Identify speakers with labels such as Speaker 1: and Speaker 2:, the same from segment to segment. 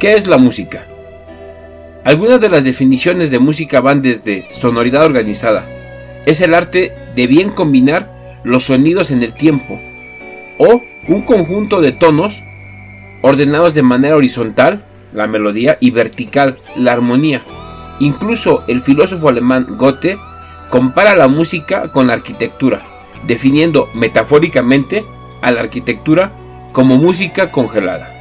Speaker 1: ¿Qué es la música? Algunas de las definiciones de música van desde sonoridad organizada, es el arte de bien combinar los sonidos en el tiempo, o un conjunto de tonos ordenados de manera horizontal, la melodía, y vertical, la armonía. Incluso el filósofo alemán Goethe compara la música con la arquitectura, definiendo metafóricamente a la arquitectura como música congelada.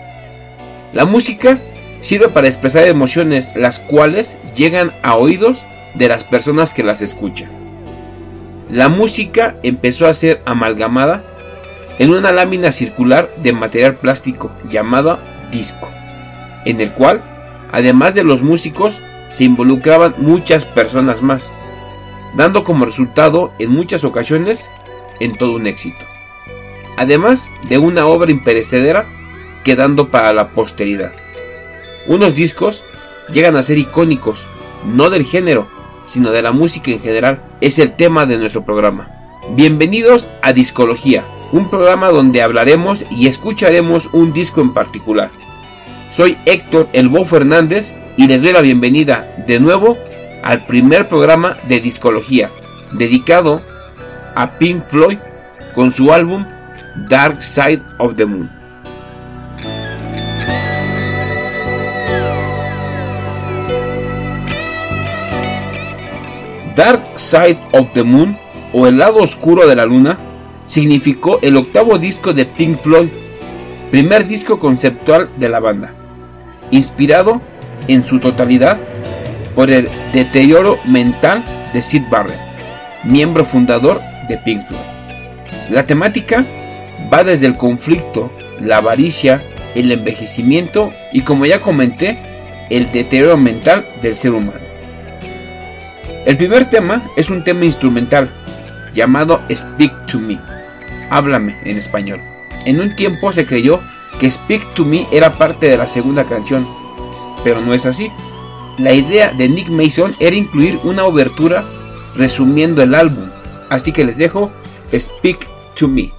Speaker 1: La música sirve para expresar emociones las cuales llegan a oídos de las personas que las escuchan. La música empezó a ser amalgamada en una lámina circular de material plástico llamada disco, en el cual, además de los músicos, se involucraban muchas personas más, dando como resultado en muchas ocasiones en todo un éxito. Además de una obra imperecedera quedando para la posteridad. Unos discos llegan a ser icónicos, no del género, sino de la música en general. Es el tema de nuestro programa. Bienvenidos a Discología, un programa donde hablaremos y escucharemos un disco en particular. Soy Héctor Elbo Fernández y les doy la bienvenida de nuevo al primer programa de Discología, dedicado a Pink Floyd con su álbum Dark Side of the Moon. Dark Side of the Moon o El lado oscuro de la luna significó el octavo disco de Pink Floyd, primer disco conceptual de la banda, inspirado en su totalidad por el deterioro mental de Sid Barrett, miembro fundador de Pink Floyd. La temática va desde el conflicto, la avaricia, el envejecimiento y como ya comenté, el deterioro mental del ser humano. El primer tema es un tema instrumental llamado Speak to Me, Háblame en español. En un tiempo se creyó que Speak to Me era parte de la segunda canción, pero no es así. La idea de Nick Mason era incluir una obertura resumiendo el álbum, así que les dejo Speak to Me.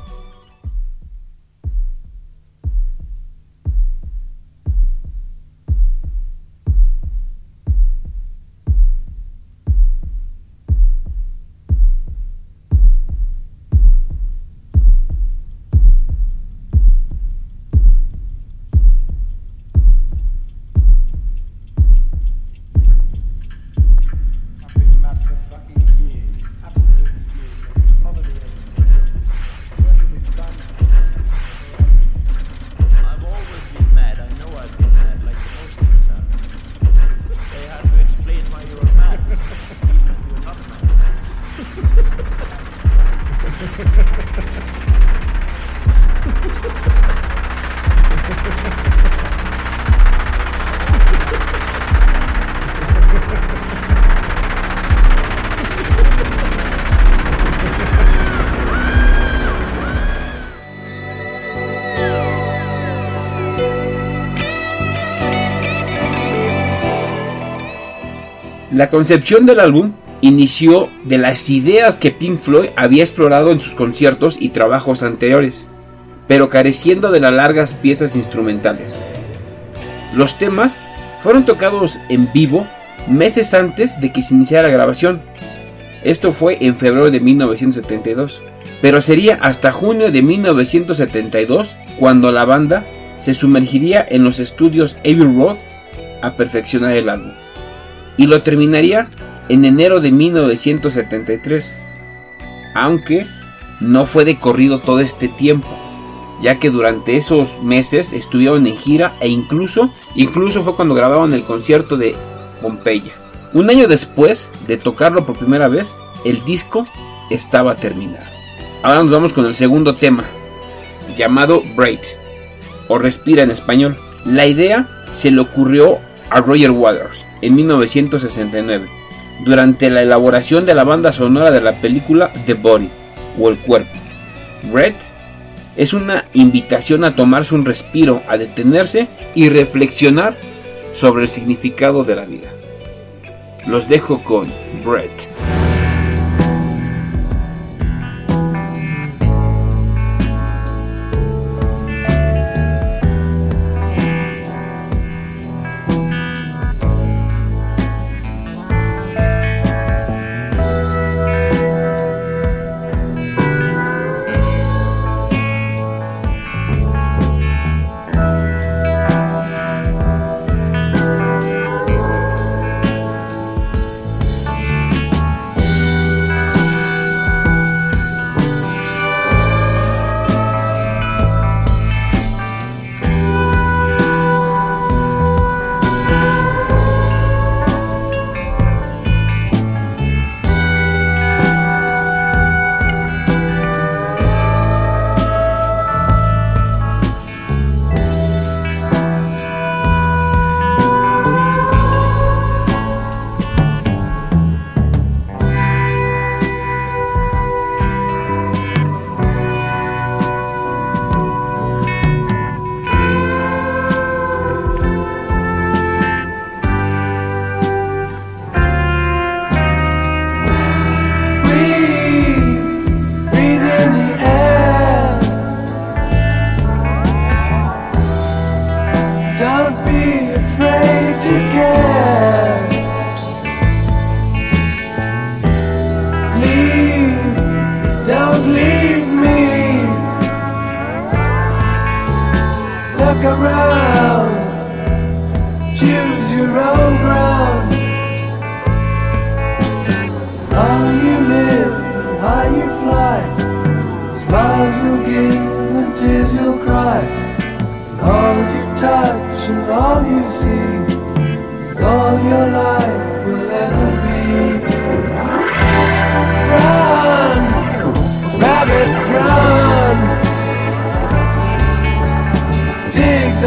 Speaker 1: La concepción del álbum inició de las ideas que Pink Floyd había explorado en sus conciertos y trabajos anteriores, pero careciendo de las largas piezas instrumentales. Los temas fueron tocados en vivo meses antes de que se iniciara la grabación. Esto fue en febrero de 1972, pero sería hasta junio de 1972 cuando la banda se sumergiría en los estudios Abbey Road a perfeccionar el álbum y lo terminaría en enero de 1973, aunque no fue de corrido todo este tiempo, ya que durante esos meses estuvieron en gira e incluso, incluso fue cuando grababan el concierto de Pompeya. Un año después de tocarlo por primera vez, el disco estaba terminado. Ahora nos vamos con el segundo tema, llamado Break, o Respira en español. La idea se le ocurrió a Roger Waters, en 1969, durante la elaboración de la banda sonora de la película The Body o El Cuerpo. Red es una invitación a tomarse un respiro, a detenerse y reflexionar sobre el significado de la vida. Los dejo con Brett.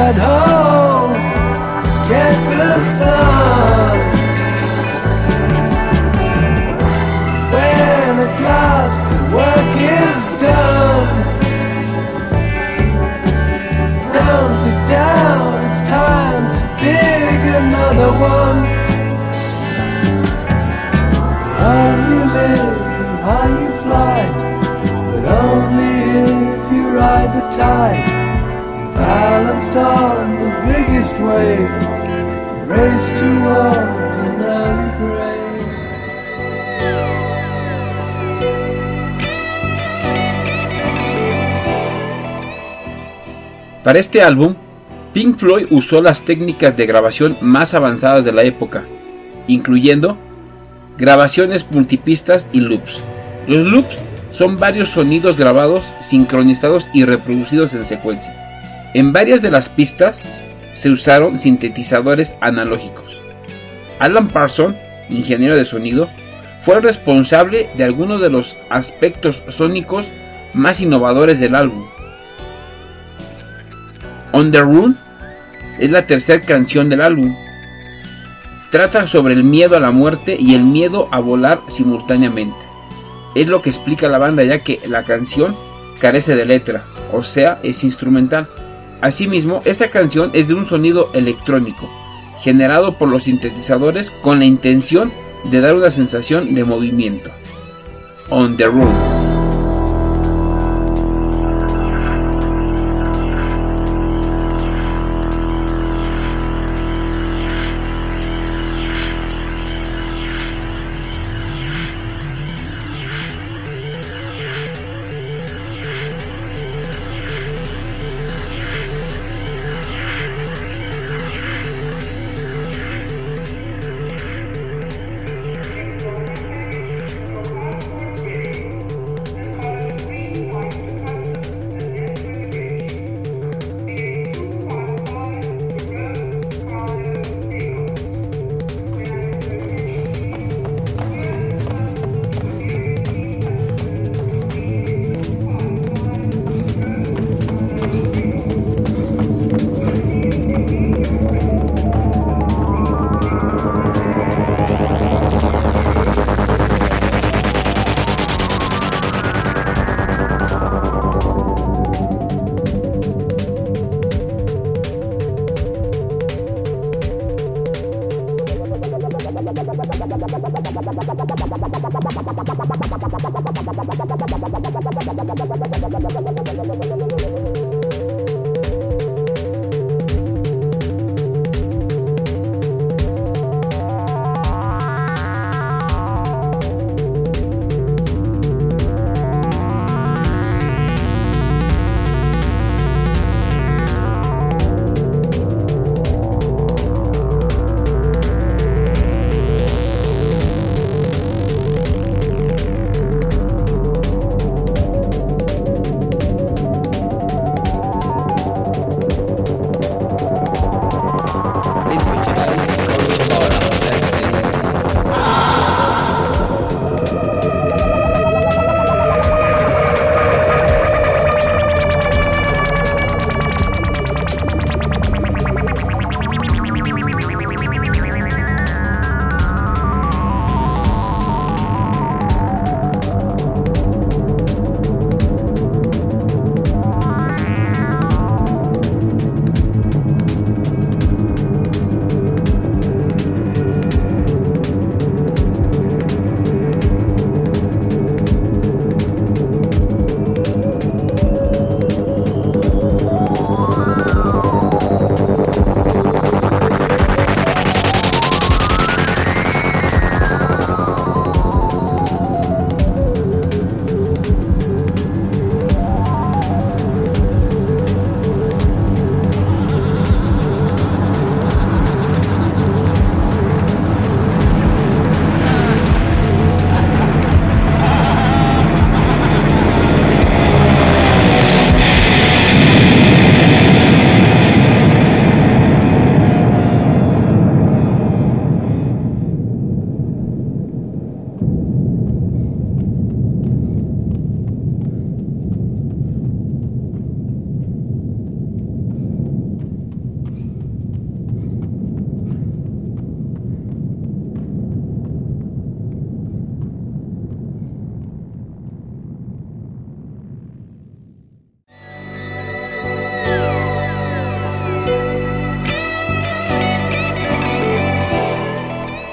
Speaker 2: That hole, get the sun. When at last the work is done, down, sit down, it's time to dig another one. How you live how you fly, but only if you ride the tide. The biggest.
Speaker 1: Para este álbum, Pink Floyd usó las técnicas de grabación más avanzadas de la época, incluyendo grabaciones multipistas y loops. Los loops son varios sonidos grabados, sincronizados y reproducidos en secuencia. En varias de las pistas se usaron sintetizadores analógicos. Alan Parsons, ingeniero de sonido, fue el responsable de algunos de los aspectos sónicos más innovadores del álbum. On the Run es la tercera canción del álbum. Trata sobre el miedo a la muerte y el miedo a volar simultáneamente. Es lo que explica la banda ya que la canción carece de letra, o sea, es instrumental. Asimismo, esta canción es de un sonido electrónico, generado por los sintetizadores con la intención de dar una sensación de movimiento. On the Run.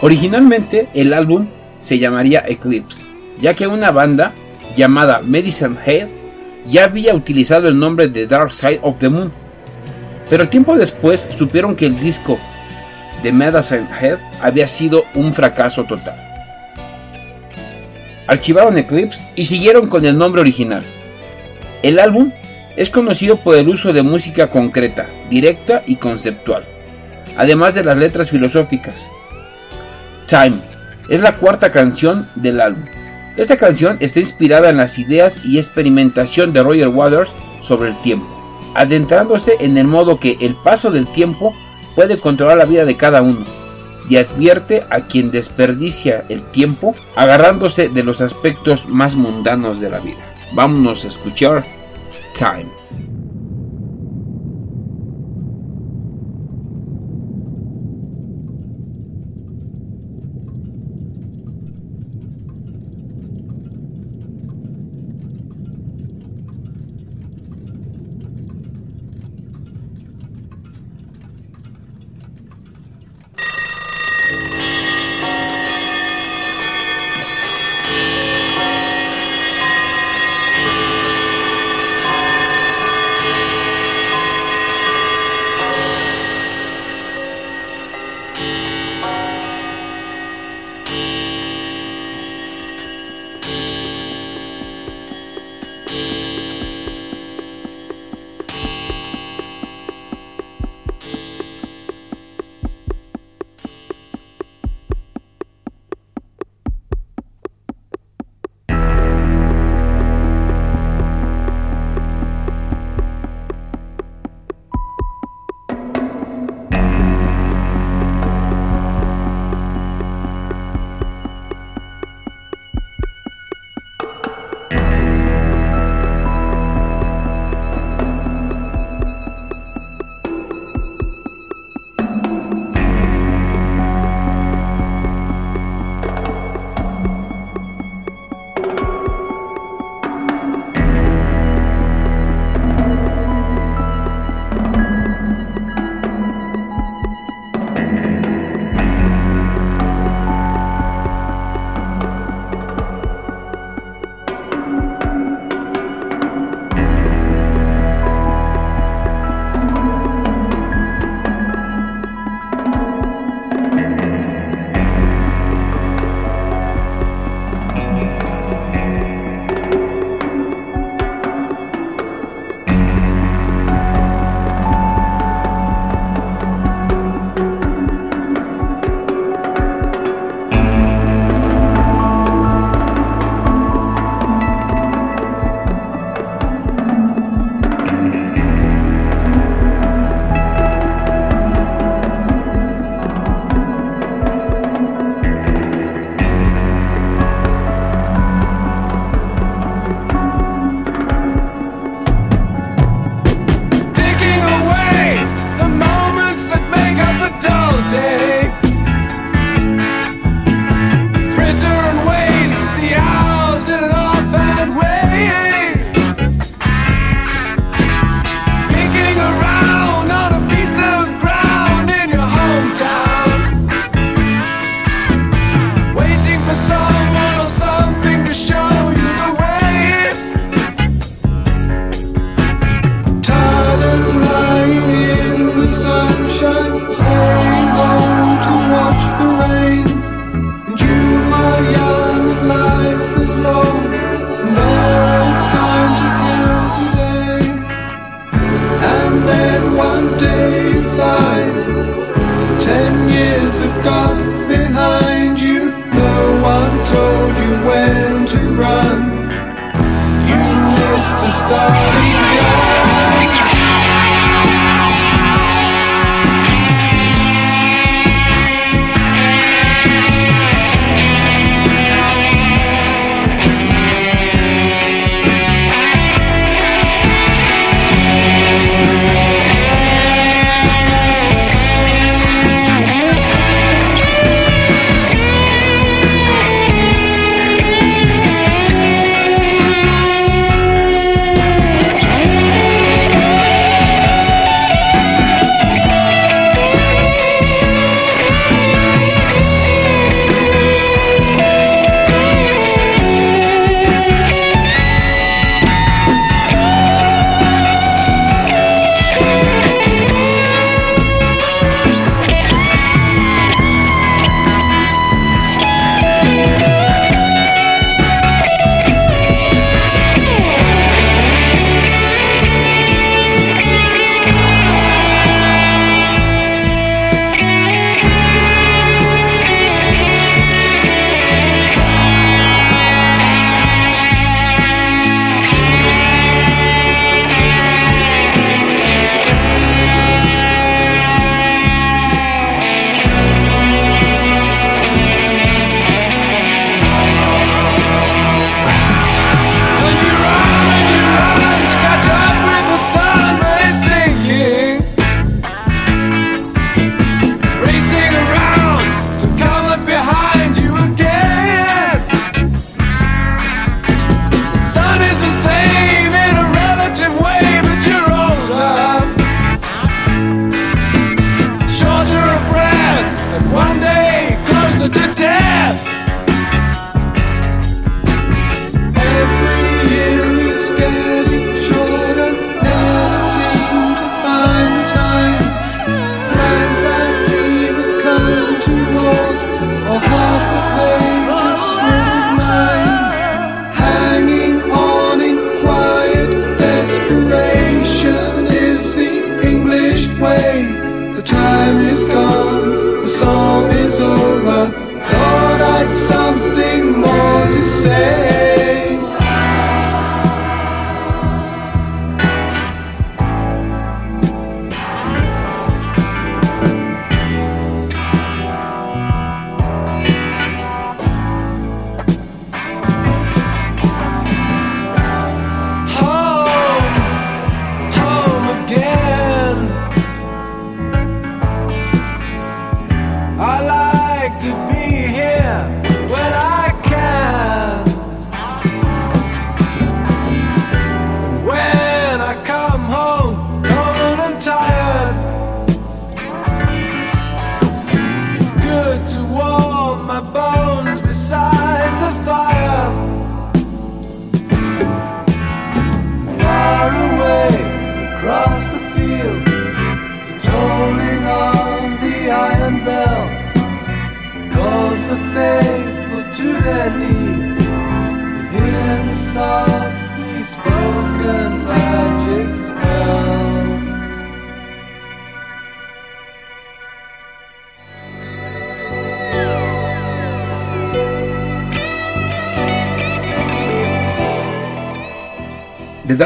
Speaker 1: Originalmente el álbum se llamaría Eclipse, ya que una banda llamada Medicine Head ya había utilizado el nombre de Dark Side of the Moon. Pero tiempo después supieron que el disco de Medicine Head había sido un fracaso total. Archivaron Eclipse y siguieron con el nombre original. El álbum es conocido por el uso de música concreta, directa y conceptual, además de las letras filosóficas. Time es la cuarta canción del álbum. Esta canción está inspirada en las ideas y experimentación de Roger Waters sobre el tiempo, adentrándose en el modo que el paso del tiempo puede controlar la vida de cada uno y advierte a quien desperdicia el tiempo agarrándose de los aspectos más mundanos de la vida. Vámonos a escuchar Time.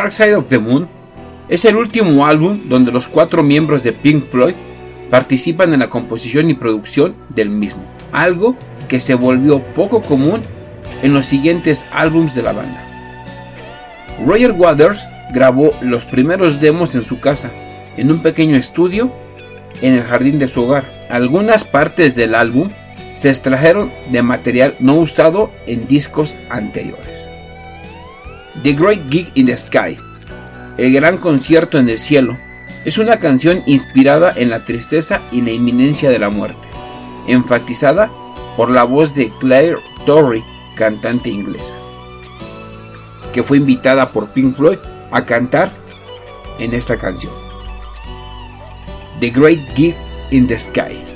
Speaker 1: Dark Side of the Moon es el último álbum donde los cuatro miembros de Pink Floyd participan en la composición y producción del mismo, algo que se volvió poco común en los siguientes álbums de la banda. Roger Waters grabó los primeros demos en su casa, en un pequeño estudio en el jardín de su hogar. Algunas partes del álbum se extrajeron de material no usado en discos anteriores. The Great Gig in the Sky, el gran concierto en el cielo, es una canción inspirada en la tristeza y la inminencia de la muerte, enfatizada por la voz de Claire Torrey, cantante inglesa, que fue invitada por Pink Floyd a cantar en esta canción. The Great Gig in the Sky.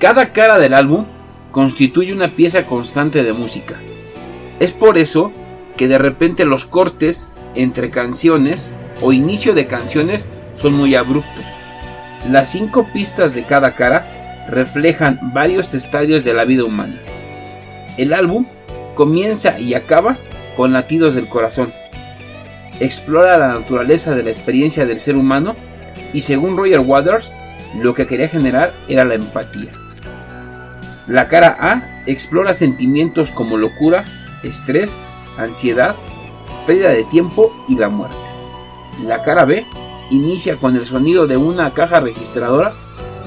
Speaker 1: Cada cara del álbum constituye una pieza constante de música. Es por eso que de repente los cortes entre canciones o inicio de canciones son muy abruptos. Las cinco pistas de cada cara reflejan varios estadios de la vida humana. El álbum comienza y acaba con latidos del corazón. Explora la naturaleza de la experiencia del ser humano y según Roger Waters, lo que quería generar era la empatía. La cara A explora sentimientos como locura, estrés, ansiedad, pérdida de tiempo y la muerte. La cara B inicia con el sonido de una caja registradora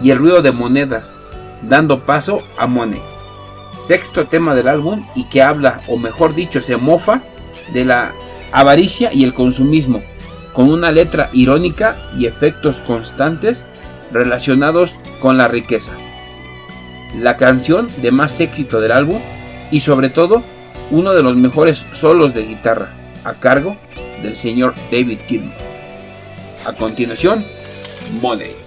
Speaker 1: y el ruido de monedas, dando paso a Money, sexto tema del álbum y que habla, o mejor dicho, se mofa de la avaricia y el consumismo, con una letra irónica y efectos constantes relacionados con la riqueza la canción de más éxito del álbum y sobre todo uno de los mejores solos de guitarra a cargo del señor David Gilmour. A continuación, Money.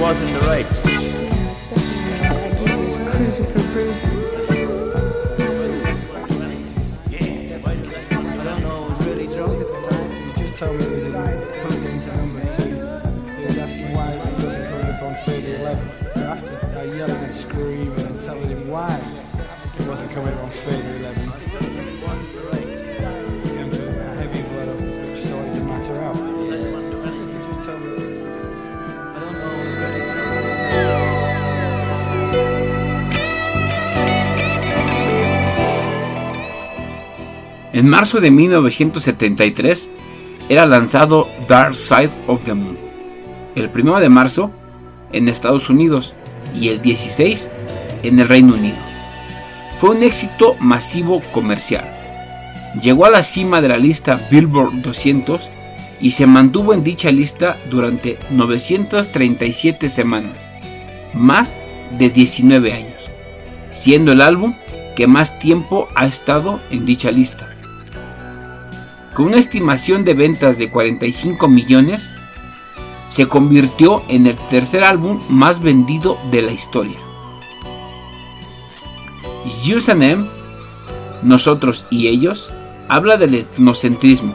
Speaker 3: wasn't
Speaker 4: right.
Speaker 1: En marzo de 1973 era lanzado Dark Side of the Moon, el 1 de marzo en Estados Unidos y el 16 en el Reino Unido. Fue un éxito masivo comercial. Llegó a la cima de la lista Billboard 200 y se mantuvo en dicha lista durante 937 semanas, más de 19 años, siendo el álbum que más tiempo ha estado en dicha lista. Con una estimación de ventas de 45 millones, se convirtió en el tercer álbum más vendido de la historia. Use and Em, Nosotros y Ellos, habla del etnocentrismo.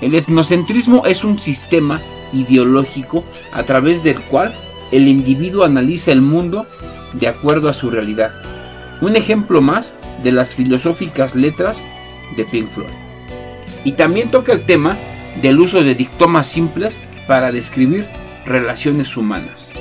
Speaker 1: El etnocentrismo es un sistema ideológico a través del cual el individuo analiza el mundo de acuerdo a su realidad. Un ejemplo más de las filosóficas letras de Pink Floyd. Y también toca el tema del uso de dictomas simples para describir relaciones humanas.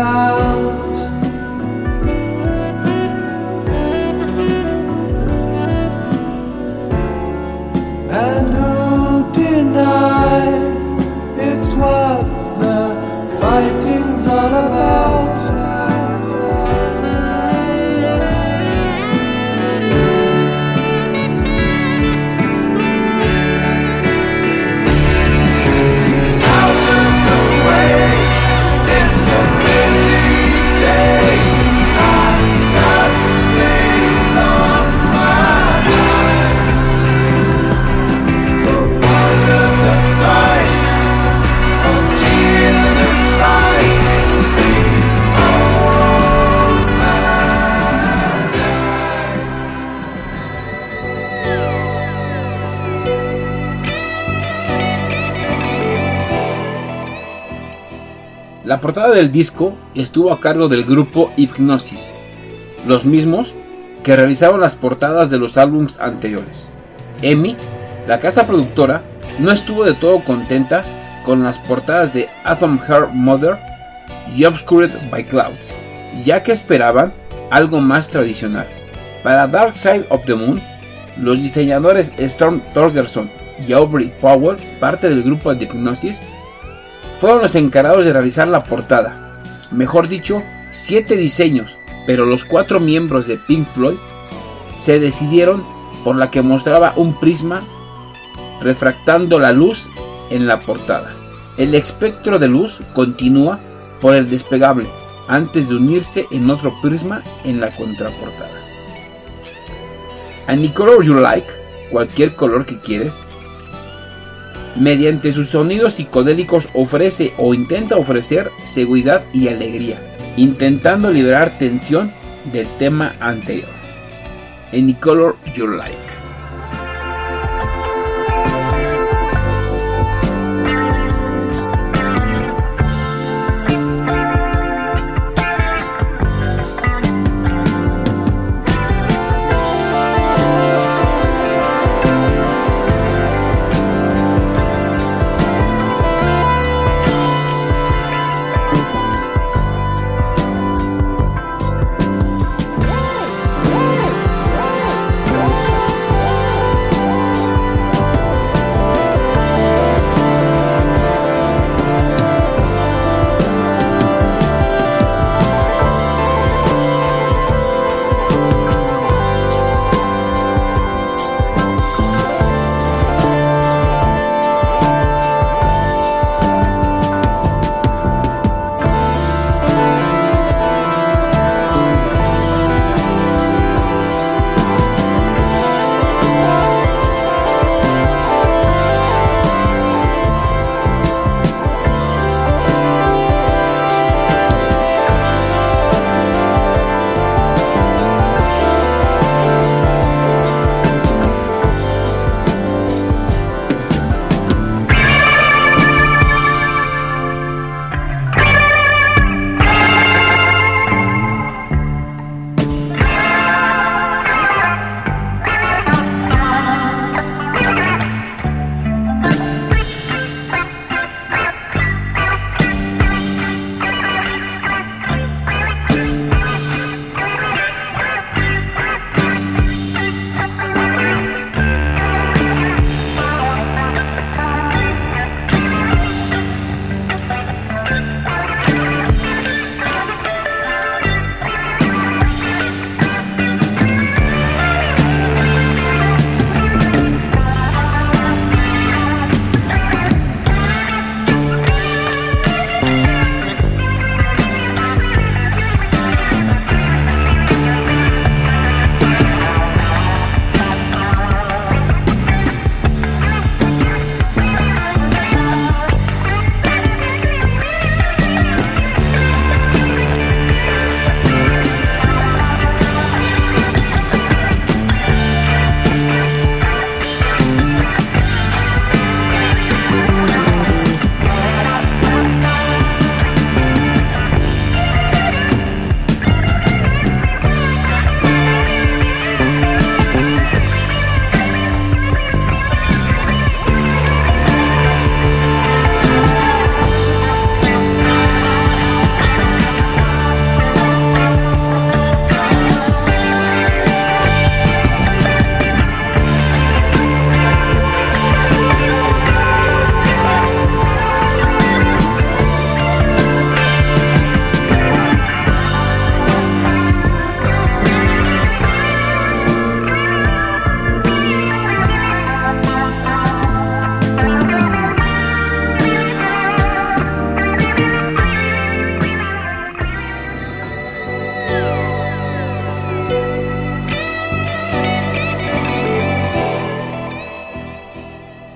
Speaker 2: out.
Speaker 1: La portada del disco estuvo a cargo del grupo Hypnosis, los mismos que realizaron las portadas de los álbumes anteriores. Emi, la casa productora, no estuvo de todo contenta con las portadas de Atom Her Mother y Obscured by Clouds, ya que esperaban algo más tradicional. Para Dark Side of the Moon, los diseñadores Storm Torgerson y Aubrey Powell, parte del grupo de Hypnosis, fueron los encargados de realizar la portada. Mejor dicho, siete diseños, pero los cuatro miembros de Pink Floyd se decidieron por la que mostraba un prisma refractando la luz en la portada. El espectro de luz continúa por el despegable antes de unirse en otro prisma en la contraportada. Any color you like, cualquier color que quiere, mediante sus sonidos psicodélicos ofrece o intenta ofrecer seguridad y alegría, intentando liberar tensión del tema anterior. Any Color You Like.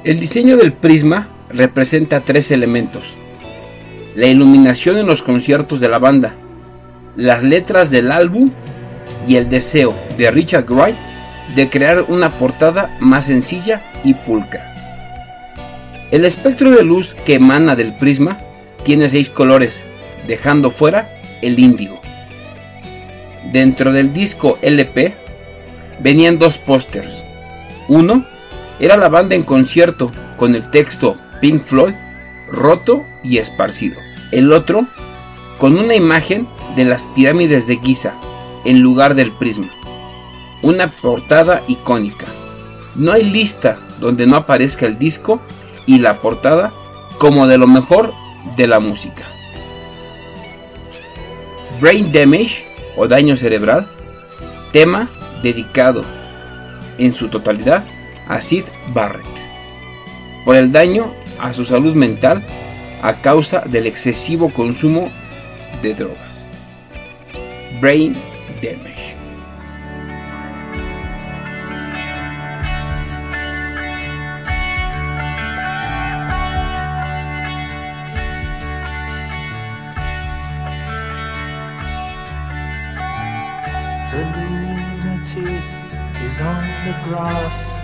Speaker 1: El diseño del prisma representa tres elementos. La iluminación en los conciertos de la banda, las letras del álbum y el deseo de Richard Wright de crear una portada más sencilla y pulcra. El espectro de luz que emana del prisma tiene seis colores, dejando fuera el índigo. Dentro del disco LP venían dos pósters. Uno era la banda en concierto con el texto Pink Floyd roto y esparcido. El otro con una imagen de las pirámides de Giza en lugar del prisma. Una portada icónica. No hay lista donde no aparezca el disco y la portada como de lo mejor de la música. Brain Damage o daño cerebral, tema dedicado en su totalidad a Barrett por el daño a su salud mental a causa del excesivo consumo de drogas. Brain damage.
Speaker 5: Is on the.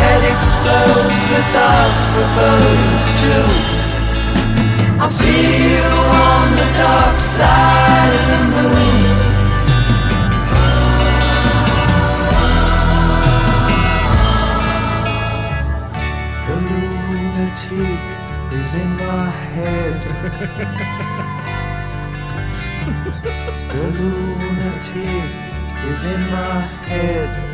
Speaker 5: head explodes with dark forebodings too, I'll see you on the dark side of the moon. The lunatic is in my head. the lunatic is in my head.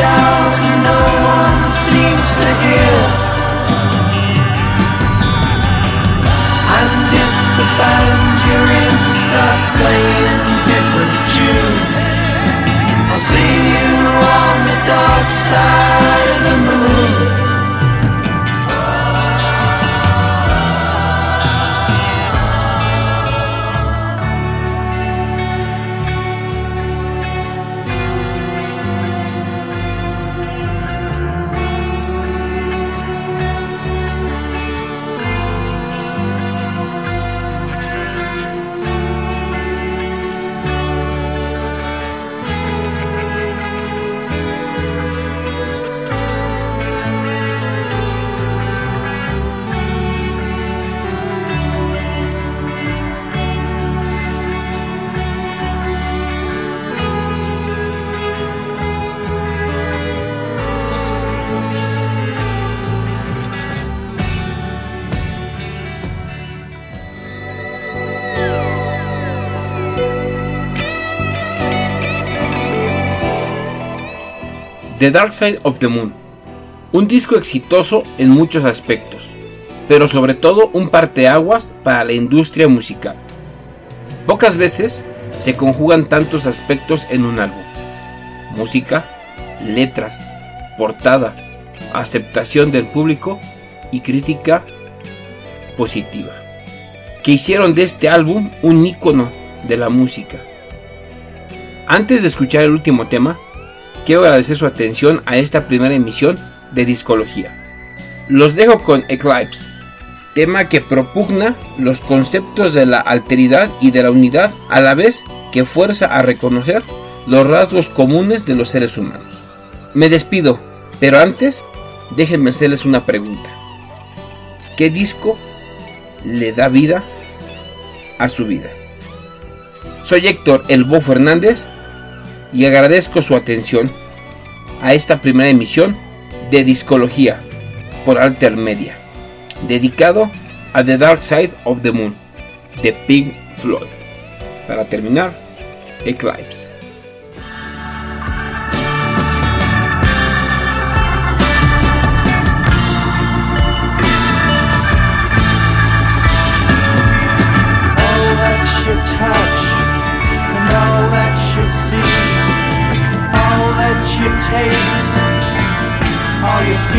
Speaker 5: Shout, no one seems to hear. And if the band you're in starts playing different tunes, I'll see you on the dark side of the moon.
Speaker 1: The Dark Side of the Moon, un disco exitoso en muchos aspectos, pero sobre todo un parteaguas para la industria musical. Pocas veces se conjugan tantos aspectos en un álbum. Música, letras, portada, aceptación del público y crítica positiva, que hicieron de este álbum un ícono de la música. Antes de escuchar el último tema, quiero agradecer su atención a esta primera emisión de Discología. Los dejo con Eclipse, tema que propugna los conceptos de la alteridad y de la unidad a la vez que fuerza a reconocer los rasgos comunes de los seres humanos. Me despido, pero antes déjenme hacerles una pregunta. qué disco le da vida a su vida. Soy Héctor Elbo Fernández y agradezco su atención a esta primera emisión de Discología por Alter Media, dedicado a The Dark Side of the Moon de Pink Floyd. Para terminar, Eclipse.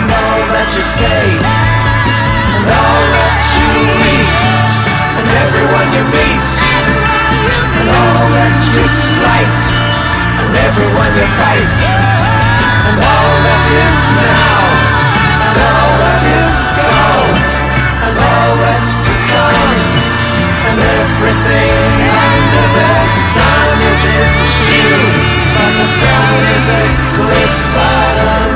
Speaker 5: and all that you say, and all that you eat, and everyone you meet, and all that you slight, and everyone you fight, and all that is now, and all that is gone, and all that's to come, and everything under the sun is in you, but the sun is eclipsed by the